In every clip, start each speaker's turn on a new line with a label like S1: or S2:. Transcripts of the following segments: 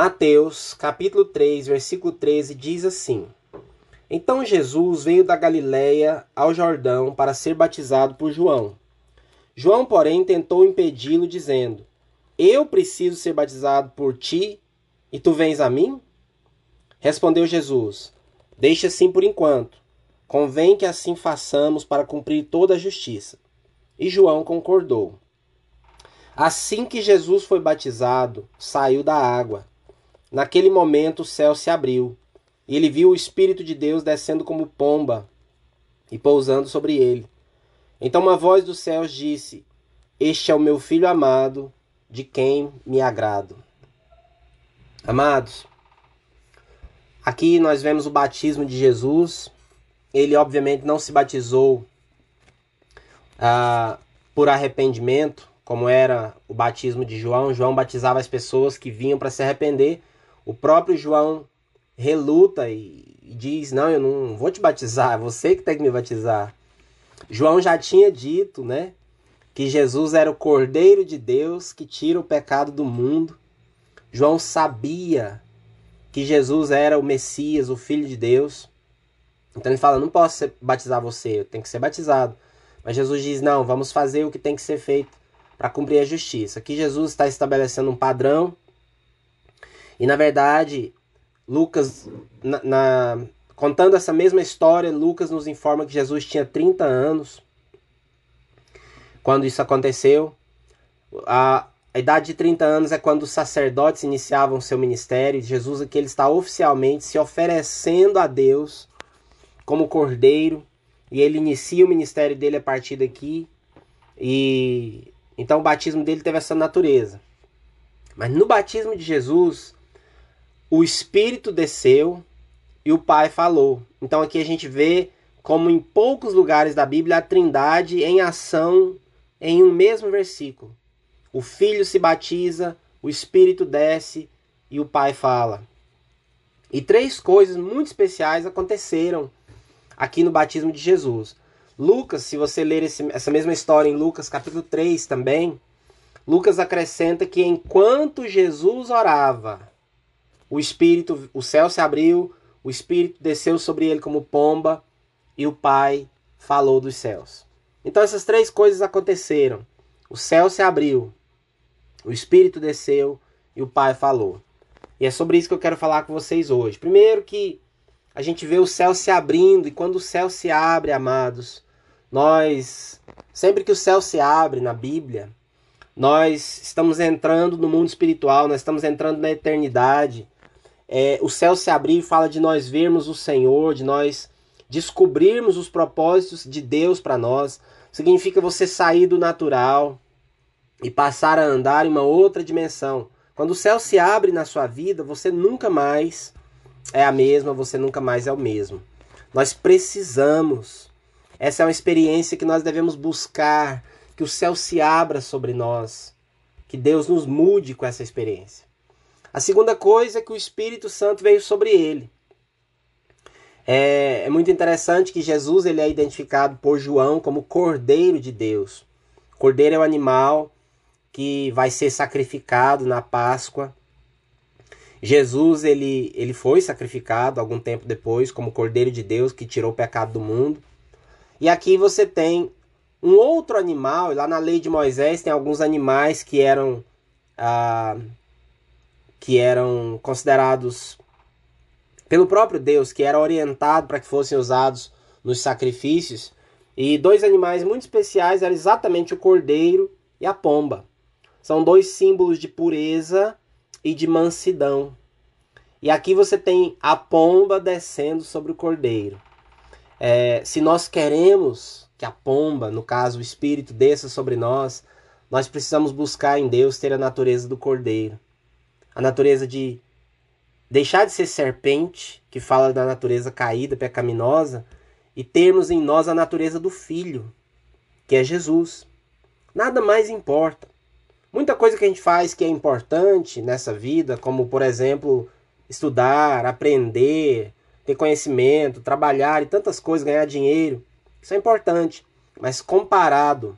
S1: Mateus, capítulo 3, versículo 13 diz assim: Então Jesus veio da Galiléia ao Jordão para ser batizado por João. João, porém, tentou impedi-lo, dizendo: Eu preciso ser batizado por ti, e tu vens a mim? Respondeu Jesus: Deixa assim por enquanto. Convém que assim façamos para cumprir toda a justiça. E João concordou. Assim que Jesus foi batizado, saiu da água. Naquele momento o céu se abriu, e ele viu o Espírito de Deus descendo como pomba e pousando sobre ele. Então uma voz dos céus disse: Este é o meu filho amado, de quem me agrado. Amados, aqui nós vemos o batismo de Jesus. Ele, obviamente, não se batizou ah, por arrependimento, como era o batismo de João. João batizava as pessoas que vinham para se arrepender o próprio João reluta e diz: Não, eu não vou te batizar, é você que tem que me batizar. João já tinha dito, né? Que Jesus era o Cordeiro de Deus que tira o pecado do mundo. João sabia que Jesus era o Messias, o Filho de Deus. Então ele fala: Não posso batizar você, eu tenho que ser batizado. Mas Jesus diz: Não, vamos fazer o que tem que ser feito para cumprir a justiça. Aqui Jesus está estabelecendo um padrão e na verdade, Lucas, na, na, contando essa mesma história, Lucas nos informa que Jesus tinha 30 anos quando isso aconteceu. A, a idade de 30 anos é quando os sacerdotes iniciavam seu ministério. Jesus aqui ele está oficialmente se oferecendo a Deus como cordeiro e ele inicia o ministério dele a partir daqui. E então o batismo dele teve essa natureza. Mas no batismo de Jesus, o Espírito desceu e o Pai falou. Então aqui a gente vê como em poucos lugares da Bíblia a Trindade em ação em um mesmo versículo. O Filho se batiza, o Espírito desce e o Pai fala. E três coisas muito especiais aconteceram aqui no batismo de Jesus. Lucas, se você ler esse, essa mesma história em Lucas capítulo 3 também, Lucas acrescenta que enquanto Jesus orava, o espírito, o céu se abriu, o espírito desceu sobre ele como pomba e o Pai falou dos céus. Então essas três coisas aconteceram. O céu se abriu, o espírito desceu e o Pai falou. E é sobre isso que eu quero falar com vocês hoje. Primeiro que a gente vê o céu se abrindo e quando o céu se abre, amados, nós sempre que o céu se abre na Bíblia, nós estamos entrando no mundo espiritual, nós estamos entrando na eternidade é, o céu se abrir e fala de nós vermos o Senhor, de nós descobrirmos os propósitos de Deus para nós. Significa você sair do natural e passar a andar em uma outra dimensão. Quando o céu se abre na sua vida, você nunca mais é a mesma, você nunca mais é o mesmo. Nós precisamos. Essa é uma experiência que nós devemos buscar, que o céu se abra sobre nós, que Deus nos mude com essa experiência. A segunda coisa é que o Espírito Santo veio sobre ele. É, é, muito interessante que Jesus ele é identificado por João como Cordeiro de Deus. Cordeiro é o animal que vai ser sacrificado na Páscoa. Jesus ele, ele foi sacrificado algum tempo depois como Cordeiro de Deus que tirou o pecado do mundo. E aqui você tem um outro animal, lá na lei de Moisés tem alguns animais que eram ah, que eram considerados pelo próprio Deus, que era orientado para que fossem usados nos sacrifícios. E dois animais muito especiais eram exatamente o cordeiro e a pomba. São dois símbolos de pureza e de mansidão. E aqui você tem a pomba descendo sobre o cordeiro. É, se nós queremos que a pomba, no caso o espírito, desça sobre nós, nós precisamos buscar em Deus ter a natureza do cordeiro a natureza de deixar de ser serpente, que fala da natureza caída, pecaminosa, e termos em nós a natureza do Filho, que é Jesus. Nada mais importa. Muita coisa que a gente faz que é importante nessa vida, como por exemplo, estudar, aprender, ter conhecimento, trabalhar e tantas coisas, ganhar dinheiro, isso é importante, mas comparado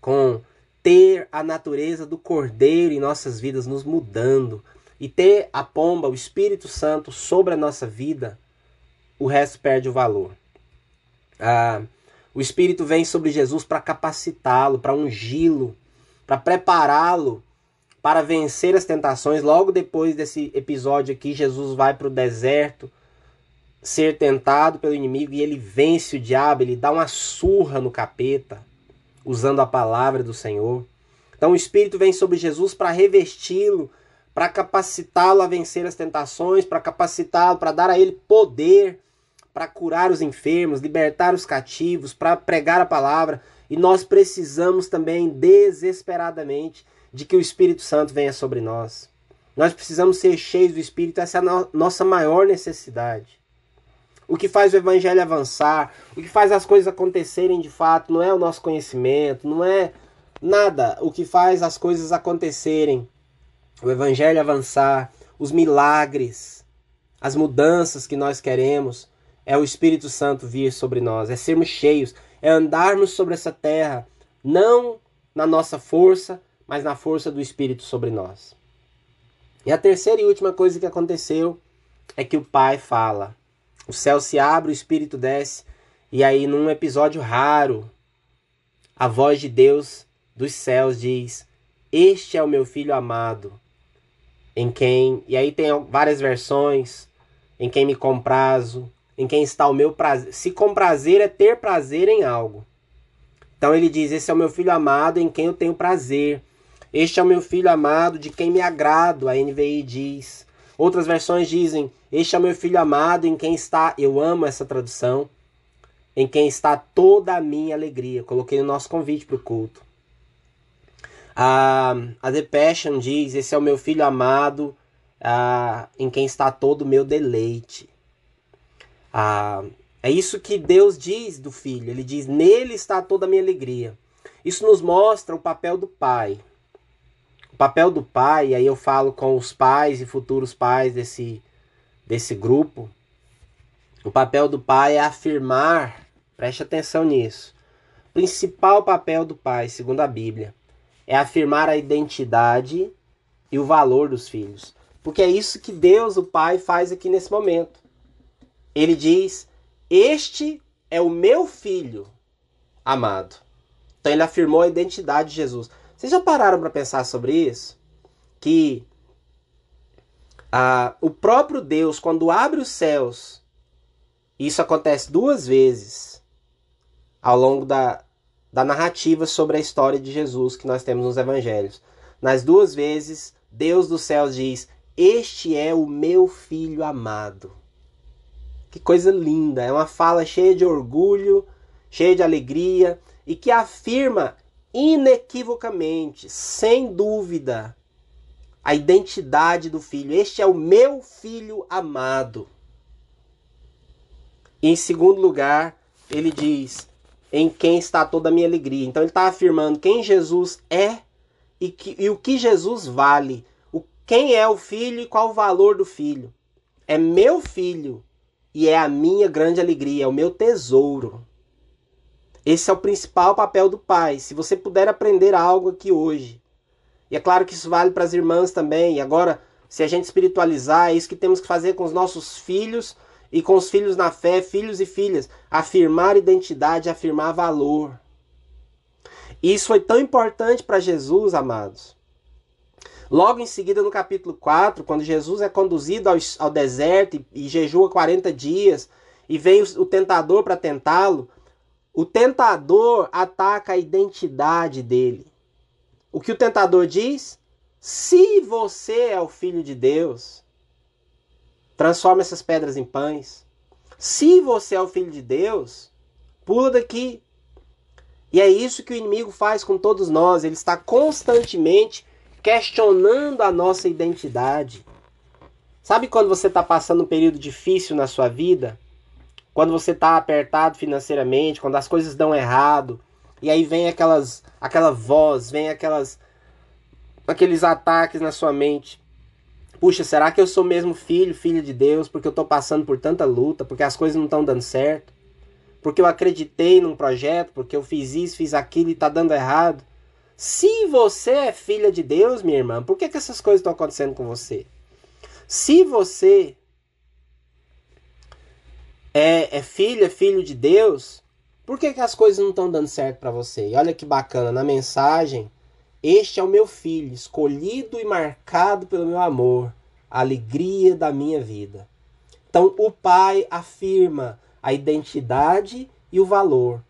S1: com ter a natureza do Cordeiro em nossas vidas nos mudando, e ter a pomba, o Espírito Santo, sobre a nossa vida, o resto perde o valor. Ah, o Espírito vem sobre Jesus para capacitá-lo, para ungí-lo, para prepará-lo para vencer as tentações. Logo depois desse episódio aqui, Jesus vai para o deserto ser tentado pelo inimigo e ele vence o diabo, ele dá uma surra no capeta, usando a palavra do Senhor. Então o Espírito vem sobre Jesus para revesti-lo, para capacitá-lo a vencer as tentações, para capacitá-lo, para dar a ele poder para curar os enfermos, libertar os cativos, para pregar a palavra. E nós precisamos também desesperadamente de que o Espírito Santo venha sobre nós. Nós precisamos ser cheios do Espírito, essa é a no nossa maior necessidade. O que faz o evangelho avançar, o que faz as coisas acontecerem de fato, não é o nosso conhecimento, não é nada. O que faz as coisas acontecerem, o evangelho avançar, os milagres, as mudanças que nós queremos, é o Espírito Santo vir sobre nós, é sermos cheios, é andarmos sobre essa terra, não na nossa força, mas na força do Espírito sobre nós. E a terceira e última coisa que aconteceu é que o Pai fala. O céu se abre, o Espírito desce, e aí, num episódio raro, a voz de Deus dos céus diz: Este é o meu filho amado, em quem. E aí tem várias versões: em quem me comprazo, em quem está o meu prazer. Se comprazer é ter prazer em algo. Então ele diz: Esse é o meu filho amado em quem eu tenho prazer. Este é o meu filho amado de quem me agrado, a NVI diz. Outras versões dizem: Este é meu filho amado em quem está. Eu amo essa tradução. Em quem está toda a minha alegria. Coloquei no nosso convite para o culto. A, a The Passion diz: Esse é o meu filho amado em quem está todo o meu deleite. É isso que Deus diz do filho. Ele diz: Nele está toda a minha alegria. Isso nos mostra o papel do pai. Papel do pai, e aí eu falo com os pais e futuros pais desse, desse grupo. O papel do pai é afirmar, preste atenção nisso. O principal papel do pai, segundo a Bíblia, é afirmar a identidade e o valor dos filhos. Porque é isso que Deus, o Pai, faz aqui nesse momento. Ele diz: Este é o meu filho amado. Então ele afirmou a identidade de Jesus. Vocês já pararam para pensar sobre isso? Que ah, o próprio Deus, quando abre os céus, isso acontece duas vezes ao longo da, da narrativa sobre a história de Jesus que nós temos nos evangelhos. Nas duas vezes, Deus dos céus diz: Este é o meu filho amado. Que coisa linda! É uma fala cheia de orgulho, cheia de alegria e que afirma inequivocamente, sem dúvida, a identidade do filho. Este é o meu filho amado. E em segundo lugar, ele diz: em quem está toda a minha alegria. Então ele está afirmando quem Jesus é e, que, e o que Jesus vale. O, quem é o filho e qual o valor do filho. É meu filho e é a minha grande alegria, é o meu tesouro. Esse é o principal papel do pai. Se você puder aprender algo aqui hoje, e é claro que isso vale para as irmãs também. E agora, se a gente espiritualizar, é isso que temos que fazer com os nossos filhos e com os filhos na fé, filhos e filhas, afirmar identidade, afirmar valor. Isso foi tão importante para Jesus, amados, Logo em seguida, no capítulo 4, quando Jesus é conduzido ao, ao deserto e, e jejua 40 dias, e vem o, o tentador para tentá-lo, o tentador ataca a identidade dele. O que o tentador diz? Se você é o filho de Deus, transforma essas pedras em pães. Se você é o filho de Deus, pula daqui. E é isso que o inimigo faz com todos nós. Ele está constantemente questionando a nossa identidade. Sabe quando você está passando um período difícil na sua vida? Quando você está apertado financeiramente, quando as coisas dão errado, e aí vem aquelas, aquela voz, vem aquelas, aqueles ataques na sua mente. Puxa, será que eu sou mesmo filho, filho de Deus, porque eu estou passando por tanta luta, porque as coisas não estão dando certo? Porque eu acreditei num projeto, porque eu fiz isso, fiz aquilo e está dando errado? Se você é filha de Deus, minha irmã, por que, que essas coisas estão acontecendo com você? Se você é, é filho, é filho de Deus, por que, que as coisas não estão dando certo para você? E olha que bacana, na mensagem, este é o meu filho, escolhido e marcado pelo meu amor, a alegria da minha vida. Então o pai afirma a identidade e o valor,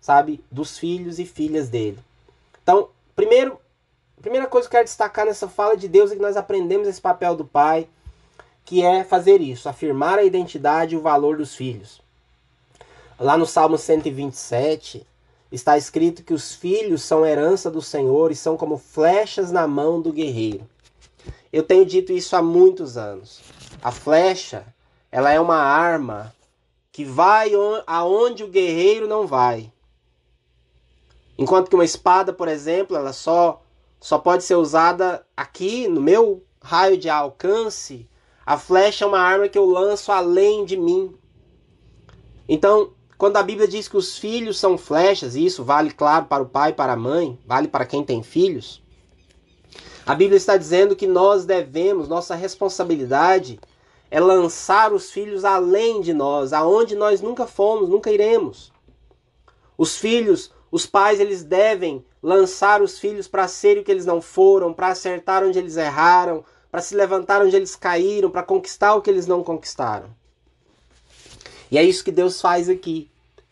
S1: sabe, dos filhos e filhas dele. Então, primeiro, primeira coisa que eu quero destacar nessa fala de Deus é que nós aprendemos esse papel do pai que é fazer isso, afirmar a identidade e o valor dos filhos. Lá no Salmo 127 está escrito que os filhos são herança do Senhor e são como flechas na mão do guerreiro. Eu tenho dito isso há muitos anos. A flecha, ela é uma arma que vai aonde o guerreiro não vai. Enquanto que uma espada, por exemplo, ela só só pode ser usada aqui no meu raio de alcance a flecha é uma arma que eu lanço além de mim. Então, quando a Bíblia diz que os filhos são flechas, e isso vale, claro, para o pai para a mãe, vale para quem tem filhos, a Bíblia está dizendo que nós devemos, nossa responsabilidade é lançar os filhos além de nós, aonde nós nunca fomos, nunca iremos. Os filhos, os pais, eles devem lançar os filhos para ser o que eles não foram, para acertar onde eles erraram, para se levantar onde eles caíram, para conquistar o que eles não conquistaram. E é isso que Deus faz aqui.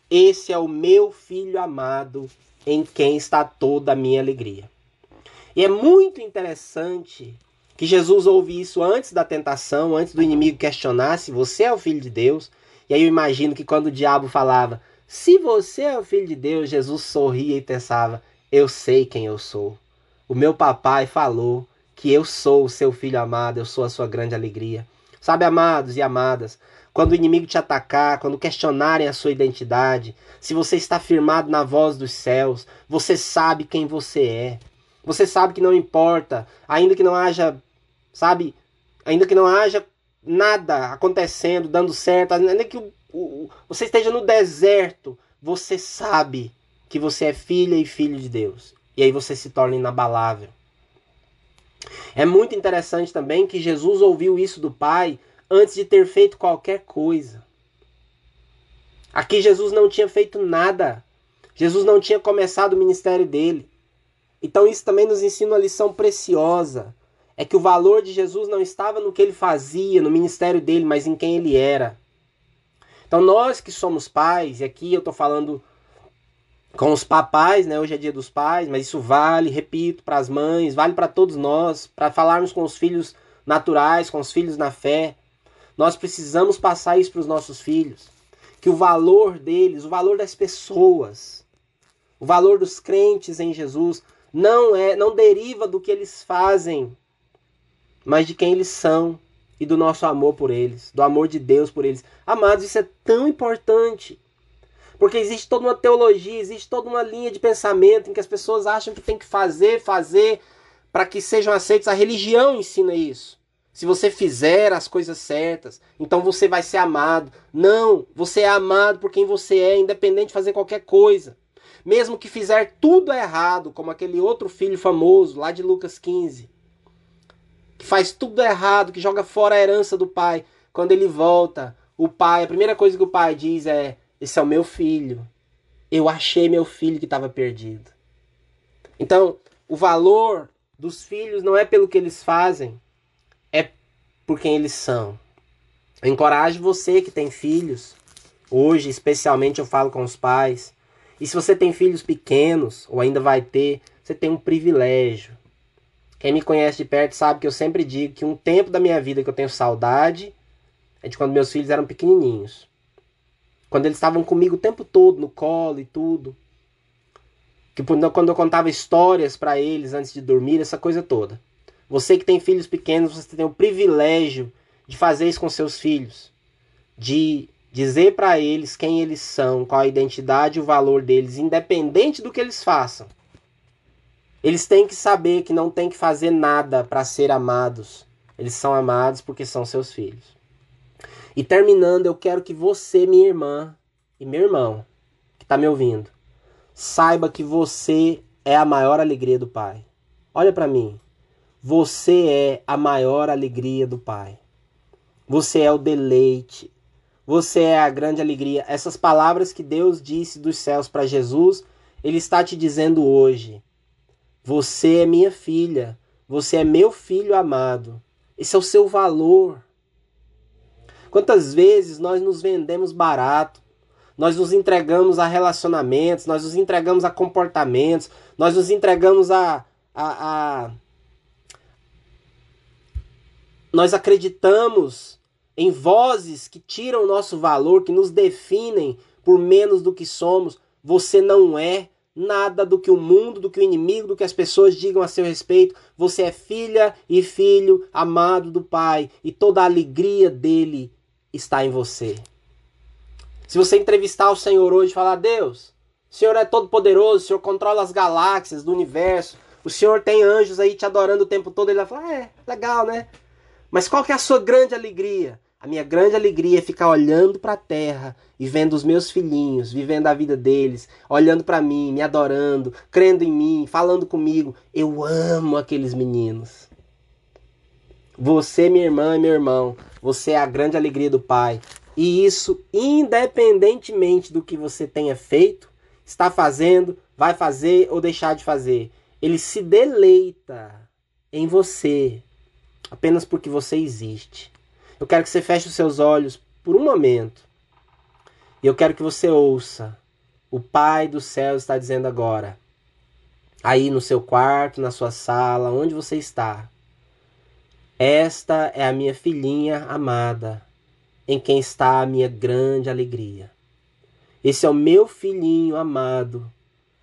S1: Esse é o meu filho amado, em quem está toda a minha alegria. E é muito interessante que Jesus ouve isso antes da tentação, antes do inimigo questionar se você é o filho de Deus. E aí eu imagino que quando o diabo falava, se você é o filho de Deus, Jesus sorria e pensava, eu sei quem eu sou. O meu papai falou que eu sou o seu filho amado, eu sou a sua grande alegria. Sabe, amados e amadas, quando o inimigo te atacar, quando questionarem a sua identidade, se você está firmado na voz dos céus, você sabe quem você é. Você sabe que não importa, ainda que não haja, sabe, ainda que não haja nada acontecendo, dando certo, ainda que o, o, você esteja no deserto, você sabe que você é filha e filho de Deus. E aí você se torna inabalável. É muito interessante também que Jesus ouviu isso do Pai antes de ter feito qualquer coisa. Aqui Jesus não tinha feito nada. Jesus não tinha começado o ministério dele. Então isso também nos ensina uma lição preciosa. É que o valor de Jesus não estava no que ele fazia, no ministério dele, mas em quem ele era. Então nós que somos pais, e aqui eu estou falando com os papais, né? Hoje é dia dos pais, mas isso vale, repito, para as mães, vale para todos nós, para falarmos com os filhos naturais, com os filhos na fé. Nós precisamos passar isso para os nossos filhos, que o valor deles, o valor das pessoas, o valor dos crentes em Jesus não é, não deriva do que eles fazem, mas de quem eles são e do nosso amor por eles, do amor de Deus por eles. Amados, isso é tão importante. Porque existe toda uma teologia, existe toda uma linha de pensamento em que as pessoas acham que tem que fazer, fazer para que sejam aceitos. A religião ensina isso. Se você fizer as coisas certas, então você vai ser amado. Não, você é amado por quem você é, independente de fazer qualquer coisa. Mesmo que fizer tudo errado, como aquele outro filho famoso lá de Lucas 15, que faz tudo errado, que joga fora a herança do pai. Quando ele volta, o pai, a primeira coisa que o pai diz é: esse é o meu filho. Eu achei meu filho que estava perdido. Então, o valor dos filhos não é pelo que eles fazem, é por quem eles são. Eu encorajo você que tem filhos. Hoje, especialmente, eu falo com os pais. E se você tem filhos pequenos, ou ainda vai ter, você tem um privilégio. Quem me conhece de perto sabe que eu sempre digo que um tempo da minha vida que eu tenho saudade é de quando meus filhos eram pequenininhos. Quando eles estavam comigo o tempo todo no colo e tudo. Que quando eu contava histórias para eles antes de dormir, essa coisa toda. Você que tem filhos pequenos, você tem o privilégio de fazer isso com seus filhos. De dizer para eles quem eles são, qual a identidade e o valor deles, independente do que eles façam. Eles têm que saber que não tem que fazer nada para ser amados. Eles são amados porque são seus filhos. E terminando, eu quero que você, minha irmã e meu irmão, que está me ouvindo, saiba que você é a maior alegria do Pai. Olha para mim. Você é a maior alegria do Pai. Você é o deleite. Você é a grande alegria. Essas palavras que Deus disse dos céus para Jesus, Ele está te dizendo hoje. Você é minha filha. Você é meu filho amado. Esse é o seu valor. Quantas vezes nós nos vendemos barato, nós nos entregamos a relacionamentos, nós nos entregamos a comportamentos, nós nos entregamos a, a, a nós acreditamos em vozes que tiram o nosso valor, que nos definem por menos do que somos. Você não é nada do que o mundo, do que o inimigo, do que as pessoas digam a seu respeito. Você é filha e filho amado do Pai e toda a alegria dele está em você. Se você entrevistar o Senhor hoje e falar: Deus, o Senhor é todo poderoso, o Senhor controla as galáxias do universo, o Senhor tem anjos aí te adorando o tempo todo, ele vai falar: É, legal, né? Mas qual que é a sua grande alegria? A minha grande alegria é ficar olhando para a terra e vendo os meus filhinhos, vivendo a vida deles, olhando para mim, me adorando, crendo em mim, falando comigo. Eu amo aqueles meninos. Você, minha irmã e meu irmão, você é a grande alegria do Pai. E isso, independentemente do que você tenha feito, está fazendo, vai fazer ou deixar de fazer. Ele se deleita em você, apenas porque você existe. Eu quero que você feche os seus olhos por um momento. E eu quero que você ouça. O Pai do céu está dizendo agora. Aí no seu quarto, na sua sala, onde você está. Esta é a minha filhinha amada, em quem está a minha grande alegria. Esse é o meu filhinho amado,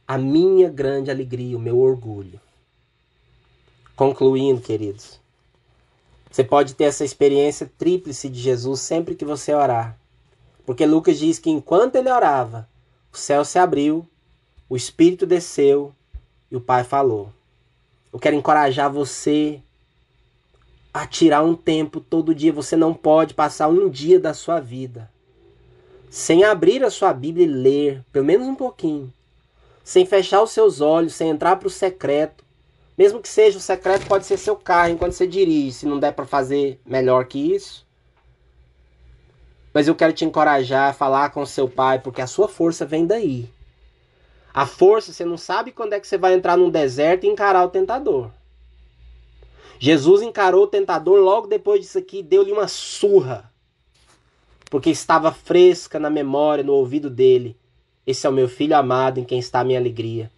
S1: a minha grande alegria, o meu orgulho. Concluindo, queridos, você pode ter essa experiência tríplice de Jesus sempre que você orar. Porque Lucas diz que enquanto ele orava, o céu se abriu, o Espírito desceu e o Pai falou. Eu quero encorajar você a tirar um tempo todo dia. Você não pode passar um dia da sua vida sem abrir a sua Bíblia e ler, pelo menos um pouquinho. Sem fechar os seus olhos, sem entrar para o secreto mesmo que seja o secreto, pode ser seu carro enquanto você dirige, se não der para fazer melhor que isso. Mas eu quero te encorajar a falar com seu pai, porque a sua força vem daí. A força, você não sabe quando é que você vai entrar num deserto e encarar o tentador. Jesus encarou o tentador logo depois disso aqui, deu-lhe uma surra. Porque estava fresca na memória, no ouvido dele. Esse é o meu filho amado em quem está a minha alegria.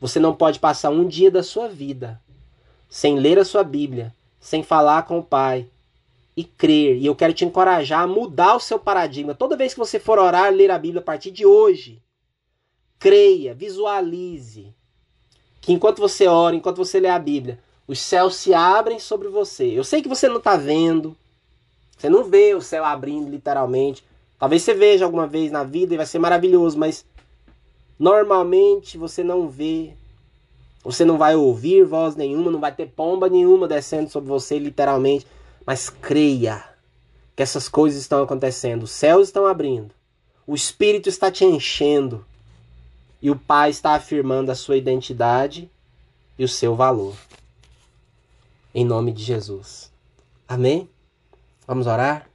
S1: Você não pode passar um dia da sua vida sem ler a sua Bíblia, sem falar com o Pai e crer. E eu quero te encorajar a mudar o seu paradigma. Toda vez que você for orar, ler a Bíblia a partir de hoje, creia, visualize que enquanto você ora, enquanto você lê a Bíblia, os céus se abrem sobre você. Eu sei que você não está vendo, você não vê o céu abrindo literalmente. Talvez você veja alguma vez na vida e vai ser maravilhoso, mas Normalmente você não vê, você não vai ouvir voz nenhuma, não vai ter pomba nenhuma descendo sobre você, literalmente. Mas creia que essas coisas estão acontecendo. Os céus estão abrindo, o Espírito está te enchendo e o Pai está afirmando a sua identidade e o seu valor. Em nome de Jesus. Amém? Vamos orar?